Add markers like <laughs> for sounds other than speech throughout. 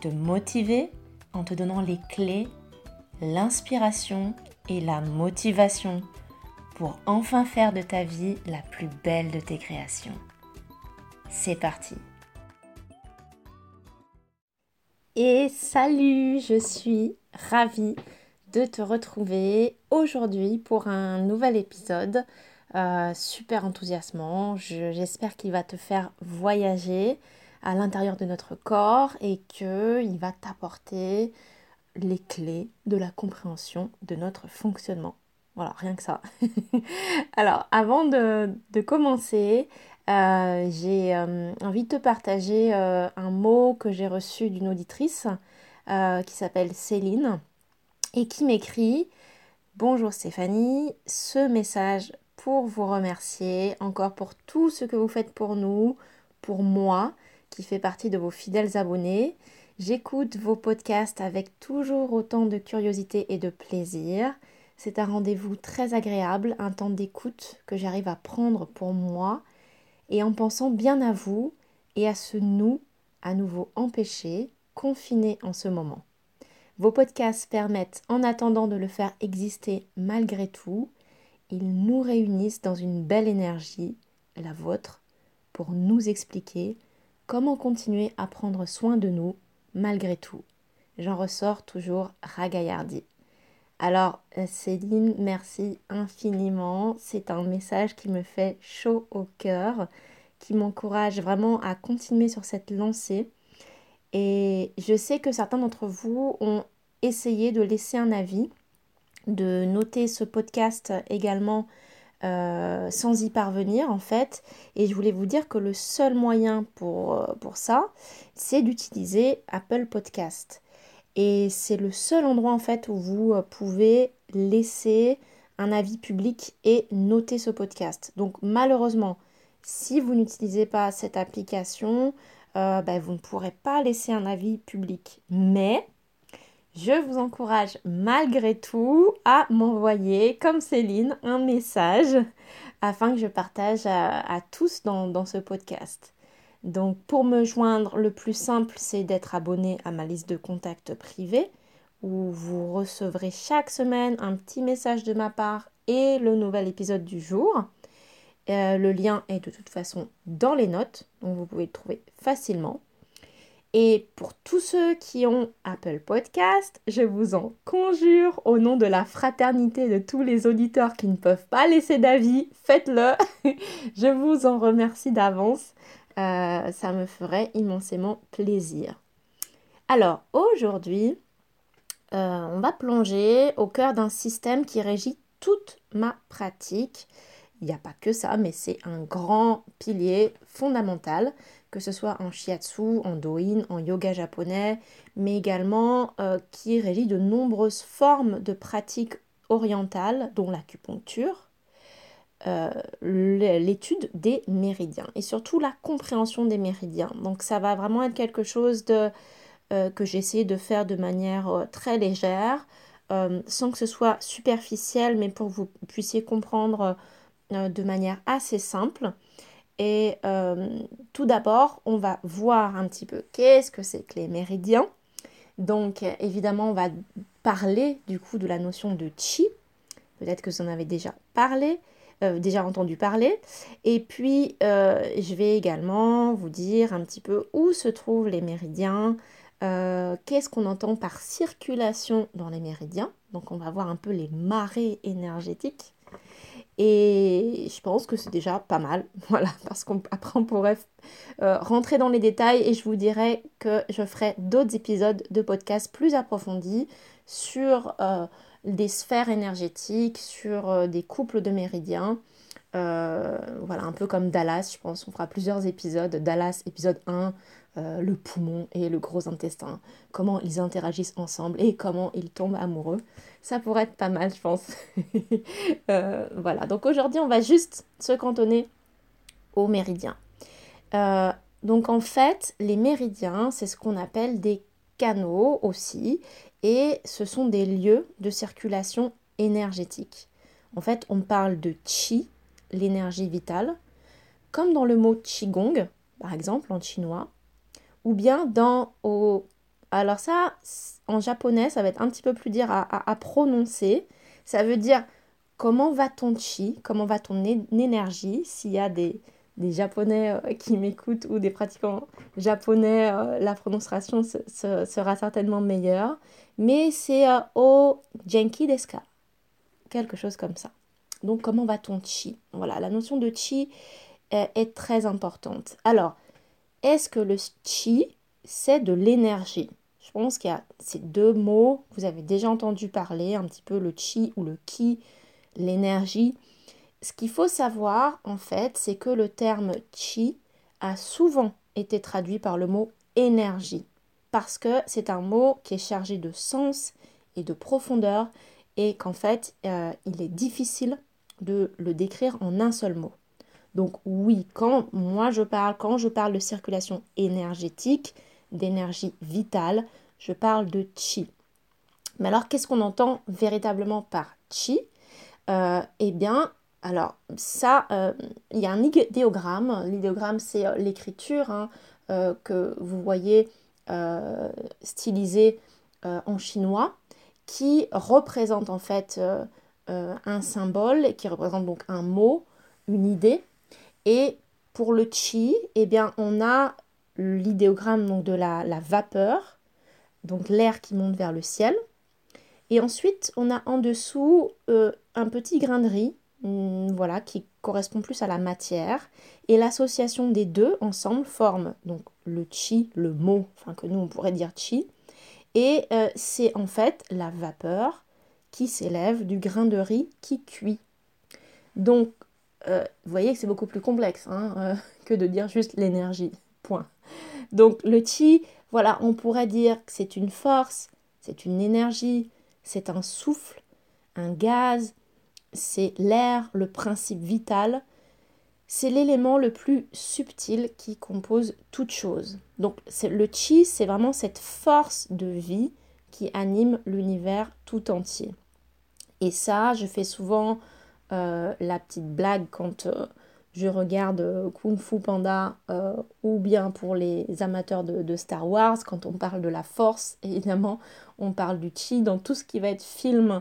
te motiver en te donnant les clés, l'inspiration et la motivation pour enfin faire de ta vie la plus belle de tes créations. C'est parti Et salut, je suis ravie de te retrouver aujourd'hui pour un nouvel épisode euh, super enthousiasmant. J'espère qu'il va te faire voyager à l'intérieur de notre corps et qu'il va t'apporter les clés de la compréhension de notre fonctionnement. Voilà, rien que ça. <laughs> Alors, avant de, commencer, euh, j'ai euh, envie de te partager un mot que j'ai reçu d'une auditrice qui s'appelle Céline et qui m'écrit Bonjour Stéphanie, ce message pour vous remercier encore pour tout ce que vous faites pour nous, pour moi, qui fait partie de vos fidèles abonnés. J'écoute vos podcasts avec toujours autant de curiosité et de plaisir. C'est un rendez-vous très agréable, un temps d'écoute que j'arrive à prendre pour moi et en pensant bien à vous et à ce nous à nouveau empêché, confiné en ce moment. Vos podcasts permettent, en attendant de le faire exister malgré tout, ils nous réunissent dans une belle énergie, la vôtre, pour nous expliquer comment continuer à prendre soin de nous malgré tout. J'en ressors toujours ragaillardi. Alors euh, Céline, merci infiniment. C'est un message qui me fait chaud au cœur, qui m'encourage vraiment à continuer sur cette lancée et je sais que certains d'entre vous ont essayé de laisser un avis, de noter ce podcast également euh, sans y parvenir en fait. Et je voulais vous dire que le seul moyen pour, euh, ça, c'est d'utiliser Apple Podcast. Et c'est le seul endroit en fait où vous euh, pouvez laisser un avis public et noter ce podcast. Donc malheureusement, si vous n'utilisez pas cette application, ben, vous ne pourrez pas laisser un avis public. Mais je vous encourage malgré tout à m'envoyer, comme Céline, un message afin que je partage à, tous dans, ce podcast. Donc pour me joindre, le plus simple, c'est d'être abonné à ma liste de contacts privés où vous recevrez chaque semaine un petit message de ma part et le nouvel épisode du jour. Euh, le lien est de toute façon dans les notes, donc vous pouvez le trouver facilement. Et pour tous ceux qui ont Apple Podcast, je vous en conjure au nom de la fraternité de tous les auditeurs qui ne peuvent pas laisser d'avis, faites-le. <laughs> je vous en remercie d'avance. Euh, ça me ferait immensément plaisir. Alors aujourd'hui, euh, on va plonger au cœur d'un système qui régit toute ma pratique il n'y a pas que ça, mais c'est un grand pilier fondamental, que ce soit en shiatsu, en doin, en yoga japonais, mais également euh, qui régit de nombreuses formes de pratiques orientales, dont l'acupuncture, euh, l'étude des méridiens et surtout la compréhension des méridiens. Donc ça va vraiment être quelque chose de, euh, que j'essaie de faire de manière très légère, sans que ce soit superficiel, mais pour que vous puissiez comprendre de manière assez simple. Et euh, tout d'abord, on va voir un petit peu qu'est-ce que c'est que les méridiens. Donc évidemment, on va parler du coup de la notion de chi. Peut-être que vous en avez déjà parlé, euh, déjà entendu parler. Et puis, je vais également vous dire un petit peu où se trouvent les méridiens, qu'est-ce qu'on entend par circulation dans les méridiens. Donc on va voir un peu les marées énergétiques. Et je pense que c'est déjà pas mal, <laughs> voilà, parce qu'après on, pourrait euh, rentrer dans les détails et je vous dirais que je ferai d'autres épisodes de podcast plus approfondis sur euh, des sphères énergétiques, sur euh, des couples de méridiens. voilà, un peu comme Dallas, je pense, on fera plusieurs épisodes. Dallas, épisode 1, euh, le poumon et le gros intestin, comment ils interagissent ensemble et comment ils tombent amoureux. Ça pourrait être pas mal, je pense. <laughs> Euh, voilà, donc aujourd'hui, on va juste se cantonner aux méridiens. Euh, donc en fait, les méridiens, c'est ce qu'on appelle des canaux aussi, et ce sont des lieux de circulation énergétique. En fait, on parle de chi, l'énergie vitale, comme dans le mot qigong, par exemple en chinois, ou bien dans au... Alors ça, en japonais, ça va être un petit peu plus dur à, prononcer. Ça veut dire comment va ton chi, comment va ton énergie. S'il y a des, des Japonais euh, <laughs> qui m'écoutent ou des pratiquants japonais, euh, la prononciation sera certainement meilleure. Mais c'est euh, o genki desu ka Quelque chose comme ça. Donc comment va ton chi? Voilà, la notion de chi est très importante. Alors, est-ce que le chi, c'est de l'énergie? Je pense qu'il y a ces deux mots, vous avez déjà entendu parler un petit peu le chi ou le ki, l'énergie. Ce qu'il faut savoir, en fait, c'est que le terme chi a souvent été traduit par le mot énergie, parce que c'est un mot qui est chargé de sens et de profondeur, et qu'en fait, euh, il est difficile de le décrire en un seul mot. Donc oui, quand moi je parle, quand je parle de circulation énergétique, d'énergie vitale, je parle de chi. Mais alors qu'est-ce qu'on entend véritablement par chi? Euh, Eh bien, alors ça, euh, il y a un idéogramme. L'idéogramme, c'est euh, l'écriture hein, que vous voyez stylisée en chinois, qui représente en fait un symbole, qui représente donc un mot, une idée, et pour le chi, eh bien, on a l'idéogramme de la, vapeur, donc l'air qui monte vers le ciel. Et ensuite, on a en dessous euh, un petit grain de riz, hmm, voilà, qui correspond plus à la matière. Et l'association des deux ensemble forme donc le chi, le mot, enfin que nous on pourrait dire chi. Et euh, c'est en fait la vapeur qui s'élève du grain de riz qui cuit. Donc euh, vous voyez que c'est beaucoup plus complexe hein, euh, <laughs> que de dire juste l'énergie. Point. Donc le chi, voilà, on pourrait dire que c'est une force, c'est une énergie, c'est un souffle, un gaz, c'est l'air, le principe vital. C'est l'élément le plus subtil qui compose toute chose. Donc le chi, c'est vraiment cette force de vie qui anime l'univers tout entier. Et ça, je fais souvent euh, la petite blague quand euh, je regarde euh, Kung Fu Panda ou bien pour les amateurs de, Star Wars, quand on parle de la force, <laughs> évidemment, on parle du chi dans tout ce qui va être film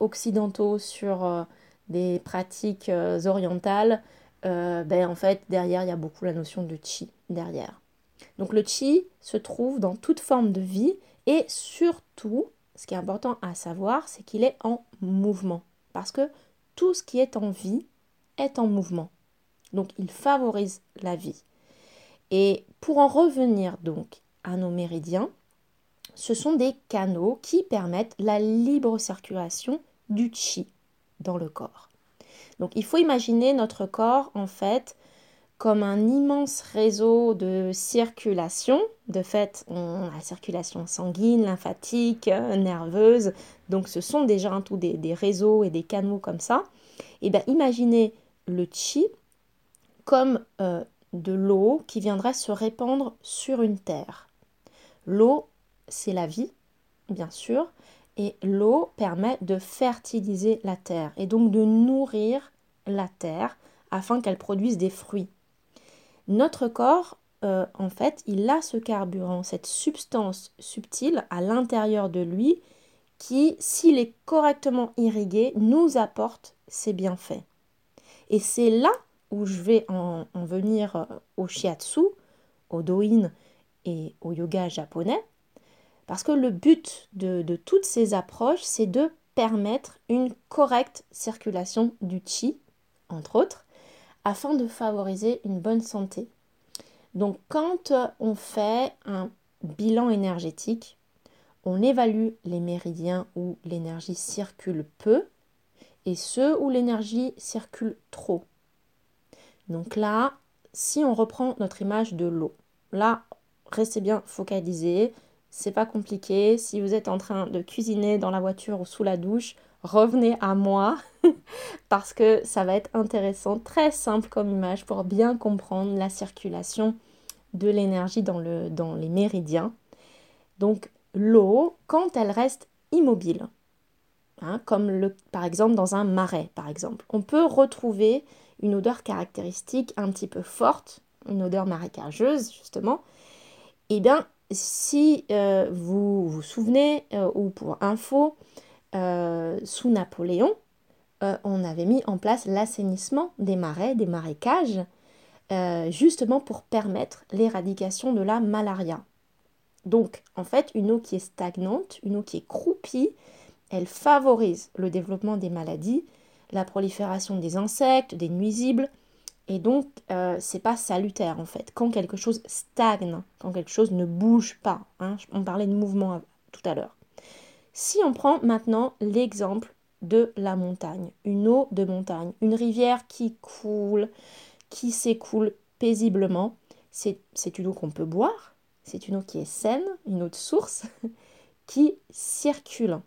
occidentaux sur des pratiques orientales. ben en fait, derrière, il y a beaucoup la notion de chi derrière. Donc le chi se trouve dans toute forme de vie et surtout, ce qui est important à savoir, c'est qu'il est en mouvement. Parce que tout ce qui est en vie est en mouvement. Donc il favorise la vie. Et pour en revenir donc à nos méridiens, ce sont des canaux qui permettent la libre circulation du chi dans le corps. Donc il faut imaginer notre corps en fait comme un immense réseau de circulation. De fait, on a la circulation sanguine, lymphatique, nerveuse. Donc ce sont déjà un tout des, réseaux et des canaux comme ça. Et eh bien imaginez le chi comme euh, de l'eau qui viendrait se répandre sur une terre. L'eau, c'est la vie, bien sûr, et l'eau permet de fertiliser la terre et donc de nourrir la terre afin qu'elle produise des fruits. Notre corps, euh, en fait, il a ce carburant, cette substance subtile à l'intérieur de lui qui, s'il est correctement irrigué, nous apporte ses bienfaits. Et c'est là où je vais en, venir euh, au shiatsu, au doin et au yoga japonais, parce que le but de, de toutes ces approches, c'est de permettre une correcte circulation du chi, entre autres, afin de favoriser une bonne santé. Donc quand on fait un bilan énergétique, on évalue les méridiens où l'énergie circule peu et ceux où l'énergie circule trop. Donc là, si on reprend notre image de l'eau, là, restez bien focalisés. C'est pas compliqué. Si vous êtes en train de cuisiner dans la voiture ou sous la douche, revenez à moi <laughs> parce que ça va être intéressant, très simple comme image pour bien comprendre la circulation de l'énergie dans, le, dans les méridiens. Donc l'eau, quand elle reste immobile, hein, comme par exemple dans un marais, par exemple, on peut retrouver une odeur caractéristique un petit peu forte, une odeur marécageuse justement. Et eh bien, si euh, vous vous souvenez, euh, ou pour info, euh, sous Napoléon, on avait mis en place l'assainissement des marais, des marécages, justement pour permettre l'éradication de la malaria. Donc, en fait, une eau qui est stagnante, une eau qui est croupie, elle favorise le développement des maladies, la prolifération des insectes, des nuisibles, et donc euh, c'est pas salutaire en fait. Quand quelque chose stagne, quand quelque chose ne bouge pas, hein, on parlait de mouvement tout à l'heure. Si on prend maintenant l'exemple de la montagne, une eau de montagne, une rivière qui coule, qui s'écoule paisiblement, c'est une eau qu'on peut boire, c'est une eau qui est saine, une eau de source, <laughs> qui circule.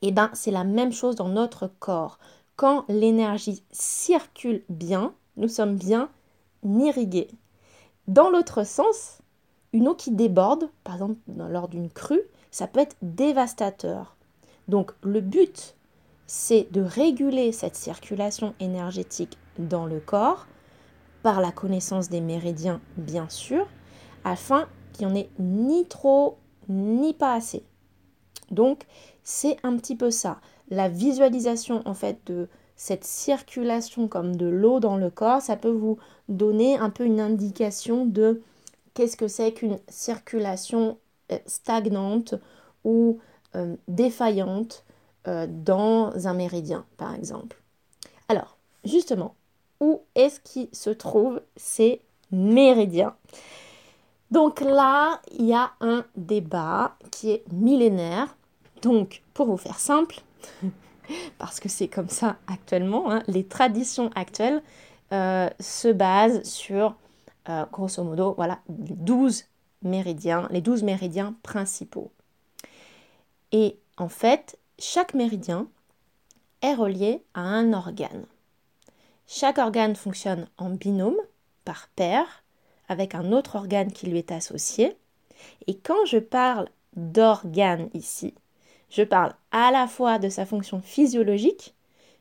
Et eh bien, c'est la même chose dans notre corps. Quand l'énergie circule bien, nous sommes bien irrigués. Dans l'autre sens, une eau qui déborde, par exemple lors d'une crue, ça peut être dévastateur. Donc le but, c'est de réguler cette circulation énergétique dans le corps, par la connaissance des méridiens bien sûr, afin qu'il n'y en ait ni trop ni pas assez. Donc c'est un petit peu ça. La visualisation en fait de cette circulation comme de l'eau dans le corps, ça peut vous donner un peu une indication de qu'est-ce que c'est qu'une circulation stagnante ou euh, défaillante euh, dans un méridien, par exemple. Alors, justement, où est-ce qu'il se trouve ces méridiens? Donc là, il y a un débat qui est millénaire. Donc, pour vous faire simple, <laughs> parce que c'est comme ça actuellement, hein, les traditions actuelles euh, se basent sur, euh, grosso modo, voilà, 12 les 12 méridiens principaux. Et en fait, chaque méridien est relié à un organe. Chaque organe fonctionne en binôme, par paire, avec un autre organe qui lui est associé. Et quand je parle d'organe ici, je parle à la fois de sa fonction physiologique,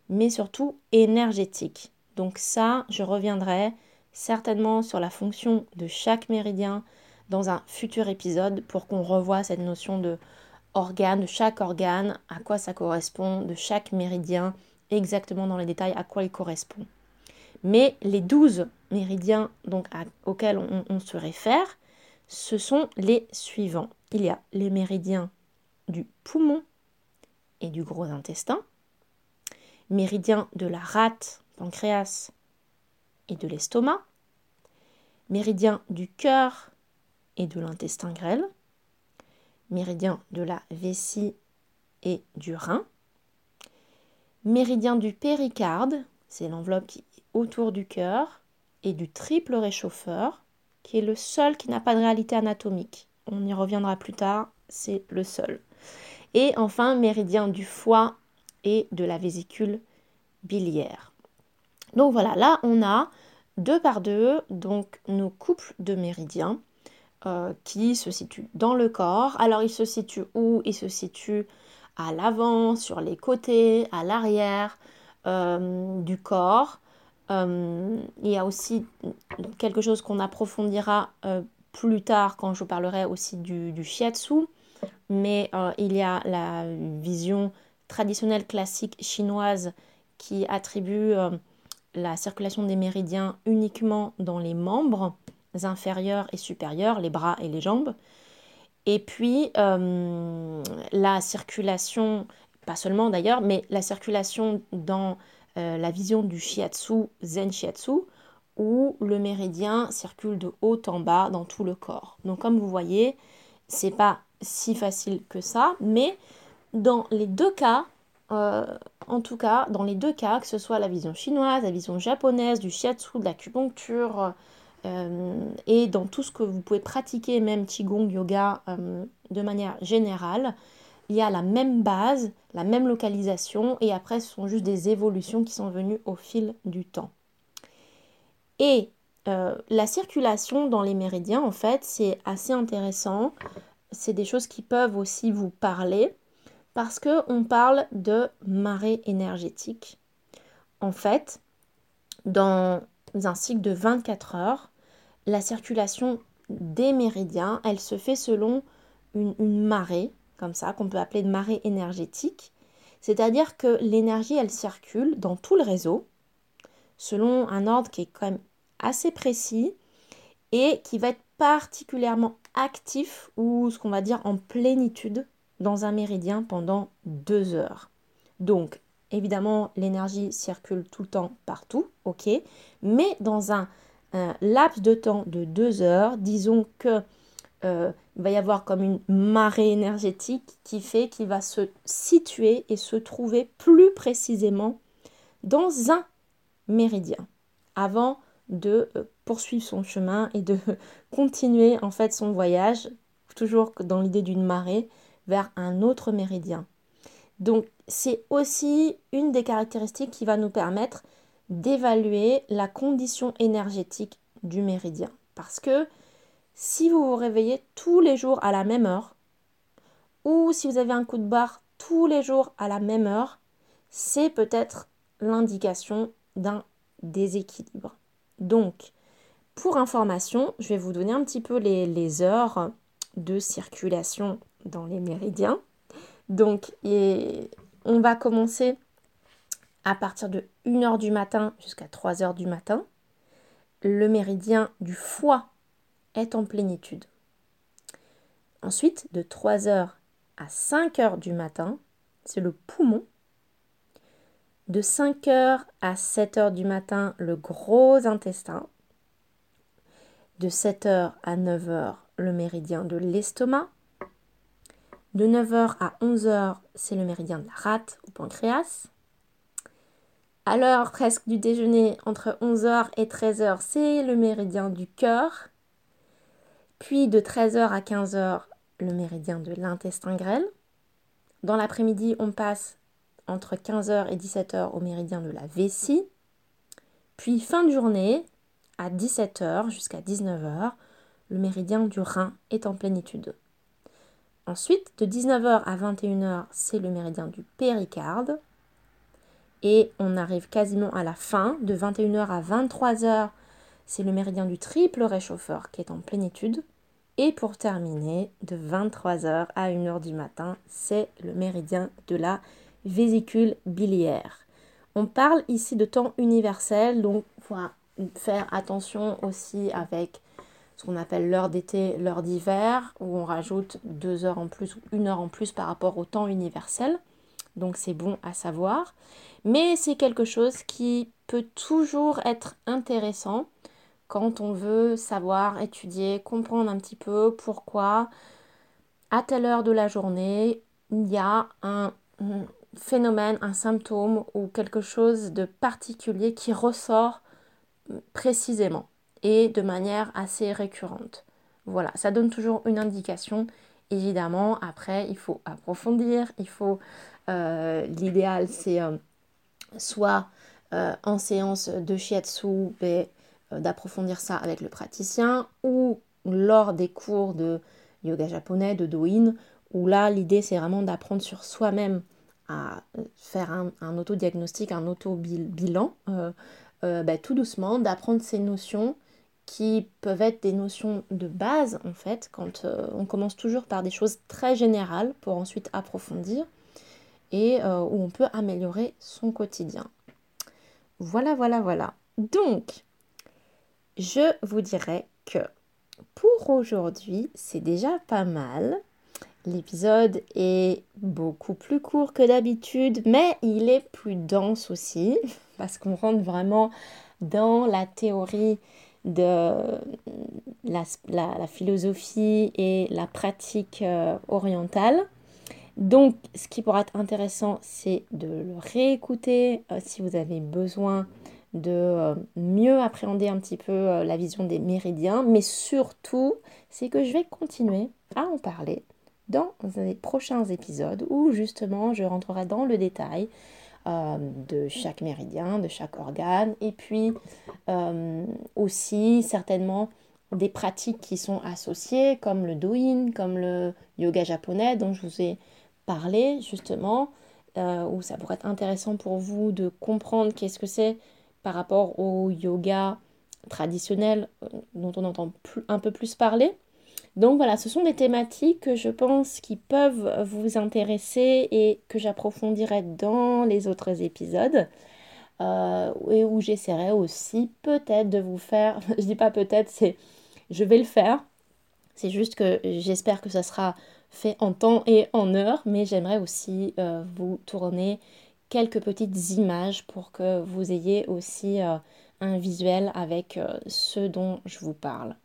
mais surtout énergétique. Donc ça, je reviendrai certainement sur la fonction de chaque méridien dans un futur épisode pour qu'on revoie cette notion de organe, de chaque organe, à quoi ça correspond, de chaque méridien, exactement dans les détails à quoi il correspond. Mais les douze méridiens donc, auxquels on, se réfère, ce sont les suivants. Il y a les méridiens du poumon et du gros intestin, méridien de la rate, pancréas et de l'estomac, méridien du cœur et de l'intestin grêle, méridien de la vessie et du rein, méridien du péricarde, c'est l'enveloppe qui autour du cœur et du triple réchauffeur, qui est le seul qui n'a pas de réalité anatomique. On y reviendra plus tard, c'est le seul. Et enfin, méridien du foie et de la vésicule biliaire. Donc voilà, là on a deux par deux donc nos couples de méridiens euh, qui se situent dans le corps. Alors ils se situent où? Ils se situent à l'avant, sur les côtés, à l'arrière euh, du corps. Euh, il y a aussi quelque chose qu'on approfondira plus tard quand je parlerai aussi du, du shiatsu, mais il y a la vision traditionnelle classique chinoise qui attribue la circulation des méridiens uniquement dans les membres inférieurs et supérieurs, les bras et les jambes. Et puis la circulation, pas seulement d'ailleurs, mais la circulation dans euh, la vision du shiatsu, zen shiatsu, où le méridien circule de haut en bas dans tout le corps. Donc comme vous voyez, c'est pas si facile que ça, mais dans les deux cas, euh, en tout cas, dans les deux cas, que ce soit la vision chinoise, la vision japonaise, du shiatsu, de l'acupuncture, et dans tout ce que vous pouvez pratiquer, même Qigong, yoga, de manière générale, il y a la même base, la même localisation, et après, ce sont juste des évolutions qui sont venues au fil du temps. Et euh, la circulation dans les méridiens, en fait, c'est assez intéressant. C'est des choses qui peuvent aussi vous parler parce qu'on parle de marée énergétique. En fait, dans un cycle de 24 heures, la circulation des méridiens, elle se fait selon une, marée, comme ça, qu'on peut appeler de marée énergétique. C'est-à-dire que l'énergie, elle circule dans tout le réseau, selon un ordre qui est quand même assez précis et qui va être particulièrement actif ou ce qu'on va dire en plénitude dans un méridien pendant deux heures. Donc, évidemment, l'énergie circule tout le temps partout, ok, mais dans un, laps de temps de deux heures, disons que euh, va y avoir comme une marée énergétique qui fait qu'il va se situer et se trouver plus précisément dans un méridien avant de euh, poursuivre son chemin et de <laughs> continuer en fait son voyage, toujours dans l'idée d'une marée, vers un autre méridien. Donc c'est aussi une des caractéristiques qui va nous permettre d'évaluer la condition énergétique du méridien. Parce que si vous vous réveillez tous les jours à la même heure, ou si vous avez un coup de barre tous les jours à la même heure, c'est peut-être l'indication d'un déséquilibre. Donc, pour information, je vais vous donner un petit peu les, heures de circulation dans les méridiens. Donc, on va commencer à partir de 1h du matin jusqu'à 3h du matin. Le méridien du foie est en plénitude. Ensuite, de 3h à 5h du matin, c'est le poumon de 5h à 7h du matin, le gros intestin. De 7h à 9h, le méridien de l'estomac. De 9h à 11h, c'est le méridien de la rate ou pancréas. À l'heure presque du déjeuner, entre 11h et 13h, c'est le méridien du cœur. Puis de 13h à 15h, le méridien de l'intestin grêle. Dans l'après-midi, on passe entre 15h et 17h au méridien de la vessie. Puis fin de journée, à 17h jusqu'à 19h, le méridien du rein est en plénitude. Ensuite, de 19h à 21h, c'est le méridien du péricarde. Et on arrive quasiment à la fin, de 21h à 23h, c'est le méridien du triple réchauffeur qui est en plénitude. Et pour terminer, de 23h à 1h du matin, c'est le méridien de la vésicule biliaire. On parle ici de temps universel, donc il faut faire attention aussi avec ce qu'on appelle l'heure d'été, l'heure d'hiver, où on rajoute deux heures en plus ou une heure en plus par rapport au temps universel. Donc c'est bon à savoir. Mais c'est quelque chose qui peut toujours être intéressant quand on veut savoir, étudier, comprendre un petit peu pourquoi à telle heure de la journée, il y a un phénomène, un symptôme ou quelque chose de particulier qui ressort précisément et de manière assez récurrente. Voilà, ça donne toujours une indication. Évidemment, après, il faut approfondir, il faut... Euh, l'idéal, c'est euh, soit euh, en séance de shiatsu, ben, d'approfondir ça avec le praticien, ou lors des cours de yoga japonais, de doin, où là, l'idée, c'est vraiment d'apprendre sur soi-même à faire un, autodiagnostic, un auto-bilan, bah, tout doucement, d'apprendre ces notions qui peuvent être des notions de base en fait, quand euh, on commence toujours par des choses très générales pour ensuite approfondir et où on peut améliorer son quotidien. Voilà, voilà, voilà. Donc, je vous dirais que pour aujourd'hui, c'est déjà pas mal. L'épisode est beaucoup plus court que d'habitude, mais il est plus dense aussi, <laughs> parce qu'on rentre vraiment dans la théorie de la, philosophie et la pratique euh, orientale. Donc, ce qui pourra être intéressant, c'est de le réécouter euh, si vous avez besoin de euh, mieux appréhender un petit peu la vision des méridiens, mais surtout, c'est que je vais continuer à en parler dans les prochains épisodes où justement je rentrerai dans le détail euh, de chaque méridien, de chaque organe, et puis aussi certainement des pratiques qui sont associées comme le doin, comme le yoga japonais dont je vous ai parlé justement, où ça pourrait être intéressant pour vous de comprendre qu'est-ce que c'est par rapport au yoga traditionnel euh, dont on entend un peu plus parler. Donc voilà, ce sont des thématiques que je pense qui peuvent vous intéresser et que j'approfondirai dans les autres épisodes. Euh, et où j'essaierai aussi peut-être de vous faire, <laughs> je dis pas peut-être, c'est je vais le faire. C'est juste que j'espère que ça sera fait en temps et en heure, mais j'aimerais aussi euh, vous tourner quelques petites images pour que vous ayez aussi euh, un visuel avec ce dont je vous parle.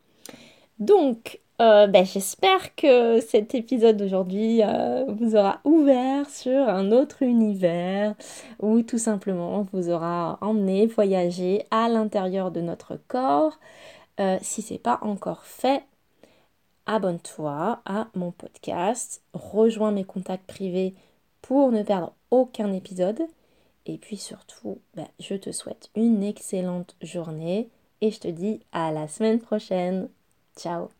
Donc, euh, ben, j'espère que cet épisode d'aujourd'hui vous aura ouvert sur un autre univers ou tout simplement vous aura emmené voyager à l'intérieur de notre corps. si c'est pas encore fait, abonne-toi à mon podcast, rejoins mes contacts privés pour ne perdre aucun épisode. Et puis surtout, bah, je te souhaite une excellente journée et je te dis à la semaine prochaine. Ciao